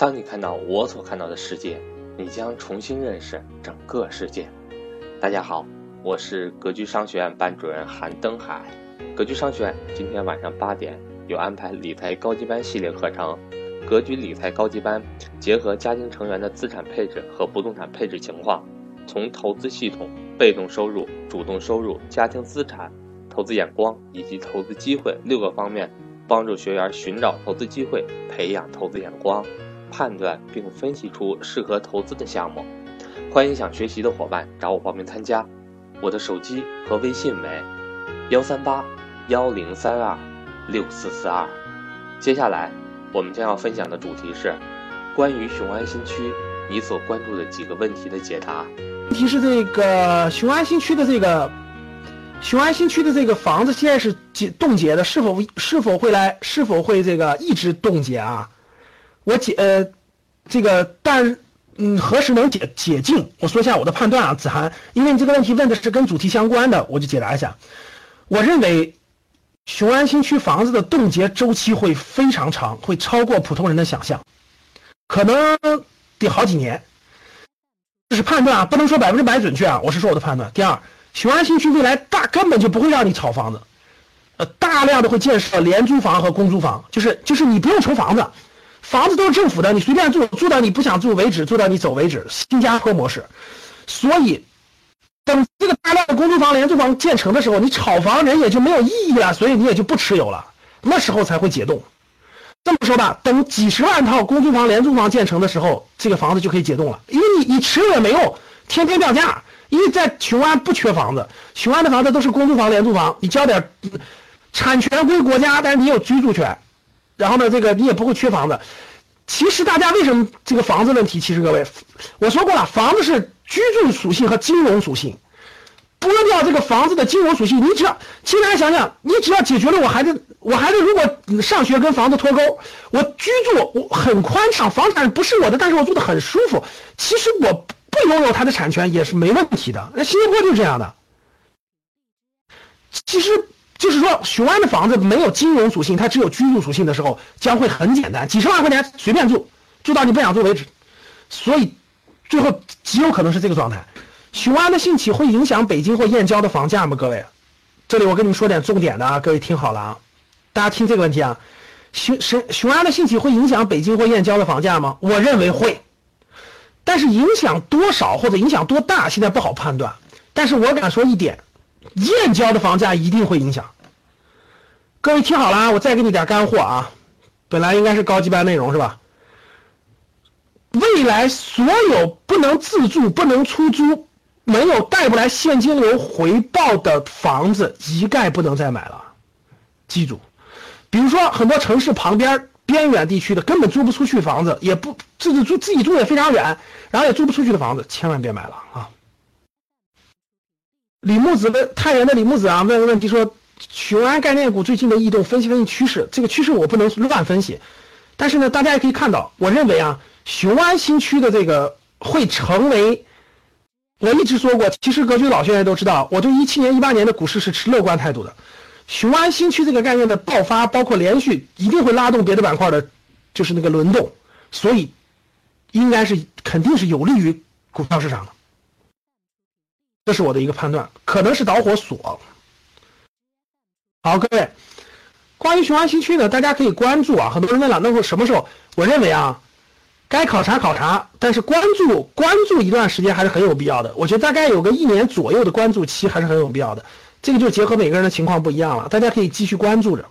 当你看到我所看到的世界，你将重新认识整个世界。大家好，我是格局商学院班主任韩登海。格局商学院今天晚上八点有安排理财高级班系列课程，格局理财高级班结合家庭成员的资产配置和不动产配置情况，从投资系统、被动收入、主动收入、家庭资产、投资眼光以及投资机会六个方面，帮助学员寻找投资机会，培养投资眼光。判断并分析出适合投资的项目，欢迎想学习的伙伴找我报名参加。我的手机和微信为幺三八幺零三二六四四二。接下来我们将要分享的主题是关于雄安新区你所关注的几个问题的解答。问题是这个雄安新区的这个雄安新区的这个房子现在是解冻结的，是否是否会来是否会这个一直冻结啊？我解呃，这个但嗯，何时能解解禁？我说一下我的判断啊，子涵，因为你这个问题问的是跟主题相关的，我就解答一下。我认为雄安新区房子的冻结周期会非常长，会超过普通人的想象，可能得好几年。这是判断啊，不能说百分之百准确啊，我是说我的判断。第二，雄安新区未来大根本就不会让你炒房子，呃，大量的会建设廉租房和公租房，就是就是你不用愁房子。房子都是政府的，你随便住，住到你不想住为止，住到你走为止，新加坡模式。所以，等这个大量的公租房、廉租房建成的时候，你炒房人也就没有意义了，所以你也就不持有了。那时候才会解冻。这么说吧，等几十万套公租房、廉租房建成的时候，这个房子就可以解冻了，因为你你持有也没用，天天掉价。因为在雄安不缺房子，雄安的房子都是公租房、廉租房，你交点产权归国家，但是你有居住权。然后呢，这个你也不会缺房子。其实大家为什么这个房子问题？其实各位，我说过了，房子是居住属性和金融属性。剥掉这个房子的金融属性，你只要，其实大家想想，你只要解决了我孩子，我孩子如果上学跟房子脱钩，我居住我很宽敞，房产不是我的，但是我住的很舒服。其实我不拥有它的产权也是没问题的。那新加坡就是这样的。其实。就是说，雄安的房子没有金融属性，它只有居住属性的时候，将会很简单，几十万块钱随便住，住到你不想住为止。所以，最后极有可能是这个状态。雄安的兴起会影响北京或燕郊的房价吗？各位，这里我跟你们说点重点的啊，各位听好了啊，大家听这个问题啊，雄雄雄安的兴起会影响北京或燕郊的房价吗？我认为会，但是影响多少或者影响多大，现在不好判断。但是我敢说一点。燕郊的房价一定会影响。各位听好了啊，我再给你点干货啊。本来应该是高级班内容是吧？未来所有不能自住、不能出租、没有带不来现金流回报的房子，一概不能再买了。记住，比如说很多城市旁边边远地区的，根本租不出去房子，也不自己住，自己住也非常远，然后也租不出去的房子，千万别买了啊。李木子问太原的李木子啊，问个问题说，雄安概念股最近的异动，分析分析趋势。这个趋势我不能乱分析，但是呢，大家也可以看到，我认为啊，雄安新区的这个会成为，我一直说过，其实格局老学员都知道，我对一七年、一八年的股市是持乐观态度的。雄安新区这个概念的爆发，包括连续，一定会拉动别的板块的，就是那个轮动，所以应该是肯定是有利于股票市场的。这是我的一个判断，可能是导火索。好，各位，关于雄安新区呢，大家可以关注啊。很多人问了，那我什么时候？我认为啊，该考察考察，但是关注关注一段时间还是很有必要的。我觉得大概有个一年左右的关注期还是很有必要的。这个就结合每个人的情况不一样了，大家可以继续关注着。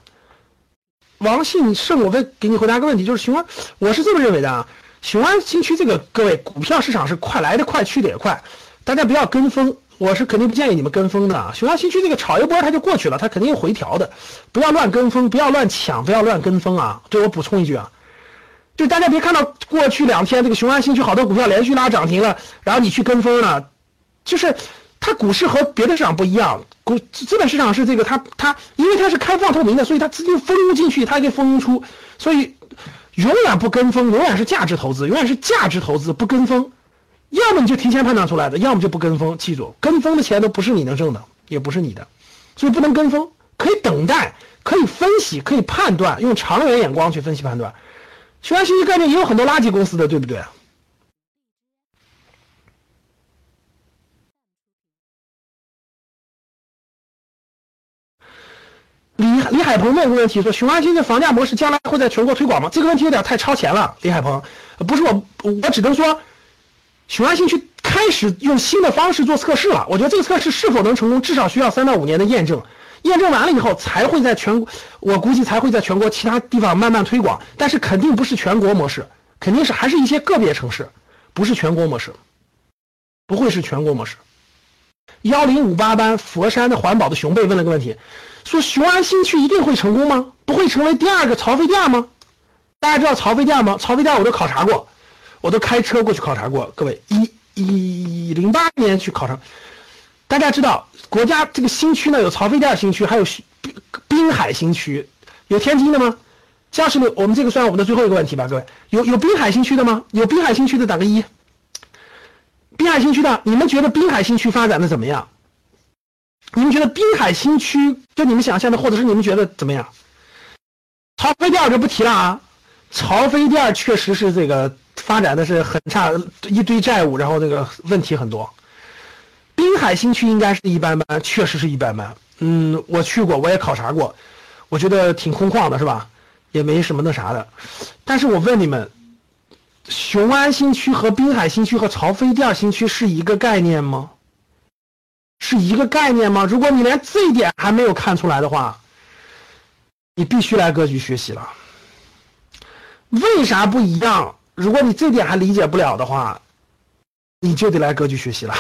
王信胜，我再给你回答个问题，就是雄安，我是这么认为的啊。雄安新区这个各位，股票市场是快来的快，去的也快。大家不要跟风，我是肯定不建议你们跟风的。雄安新区这个炒一波它就过去了，它肯定回调的，不要乱跟风，不要乱抢，不要乱跟风啊！这我补充一句啊，就大家别看到过去两天这个雄安新区好多股票连续拉涨停了，然后你去跟风了，就是它股市和别的市场不一样，股资本市场是这个它它因为它是开放透明的，所以它资金蜂拥进去，它也可以蜂拥出，所以永远不跟风，永远是价值投资，永远是价值投资，不跟风。要么你就提前判断出来的，要么就不跟风。记住，跟风的钱都不是你能挣的，也不是你的，所以不能跟风。可以等待，可以分析，可以判断，用长远眼光去分析判断。雄安新区概念也有很多垃圾公司的，对不对？李李海鹏问个问题说，雄安新的房价模式将来会在全国推广吗？这个问题有点太超前了，李海鹏，不是我，我只能说，雄安新区开始用新的方式做测试了。我觉得这个测试是否能成功，至少需要三到五年的验证。验证完了以后，才会在全国，我估计才会在全国其他地方慢慢推广。但是肯定不是全国模式，肯定是还是一些个别城市，不是全国模式，不会是全国模式。幺零五八班佛山的环保的熊贝问了个问题。说雄安新区一定会成功吗？不会成为第二个曹妃甸吗？大家知道曹妃甸吗？曹妃甸我都考察过，我都开车过去考察过。各位，一一零八年去考察，大家知道国家这个新区呢有曹妃甸新区，还有滨滨海新区，有天津的吗？江师傅，我们这个算我们的最后一个问题吧，各位，有有滨海新区的吗？有滨海新区的打个一。滨海新区的，你们觉得滨海新区发展的怎么样？你们觉得滨海新区就你们想象的，或者是你们觉得怎么样？曹妃甸就不提了啊，曹妃甸确实是这个发展的是很差，一堆债务，然后这个问题很多。滨海新区应该是一般般，确实是一般般。嗯，我去过，我也考察过，我觉得挺空旷的，是吧？也没什么那啥的。但是我问你们，雄安新区和滨海新区和曹妃甸新区是一个概念吗？是一个概念吗？如果你连这一点还没有看出来的话，你必须来格局学习了。为啥不一样？如果你这点还理解不了的话，你就得来格局学习了。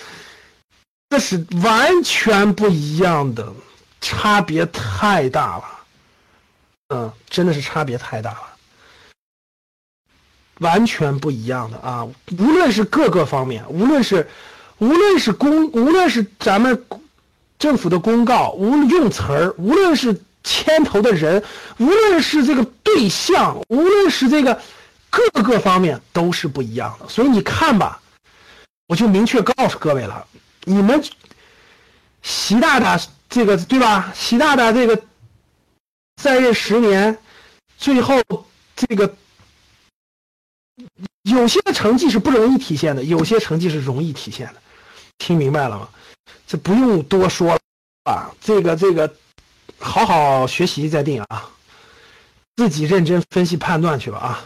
这是完全不一样的，差别太大了。嗯，真的是差别太大了，完全不一样的啊！无论是各个方面，无论是。无论是公，无论是咱们政府的公告，无论用词儿，无论是牵头的人，无论是这个对象，无论是这个各个方面都是不一样的。所以你看吧，我就明确告诉各位了，你们习大大这个对吧？习大大这个在任十年，最后这个有些成绩是不容易体现的，有些成绩是容易体现的。听明白了吗？这不用多说了啊，这个这个，好好学习再定啊，自己认真分析判断去吧啊。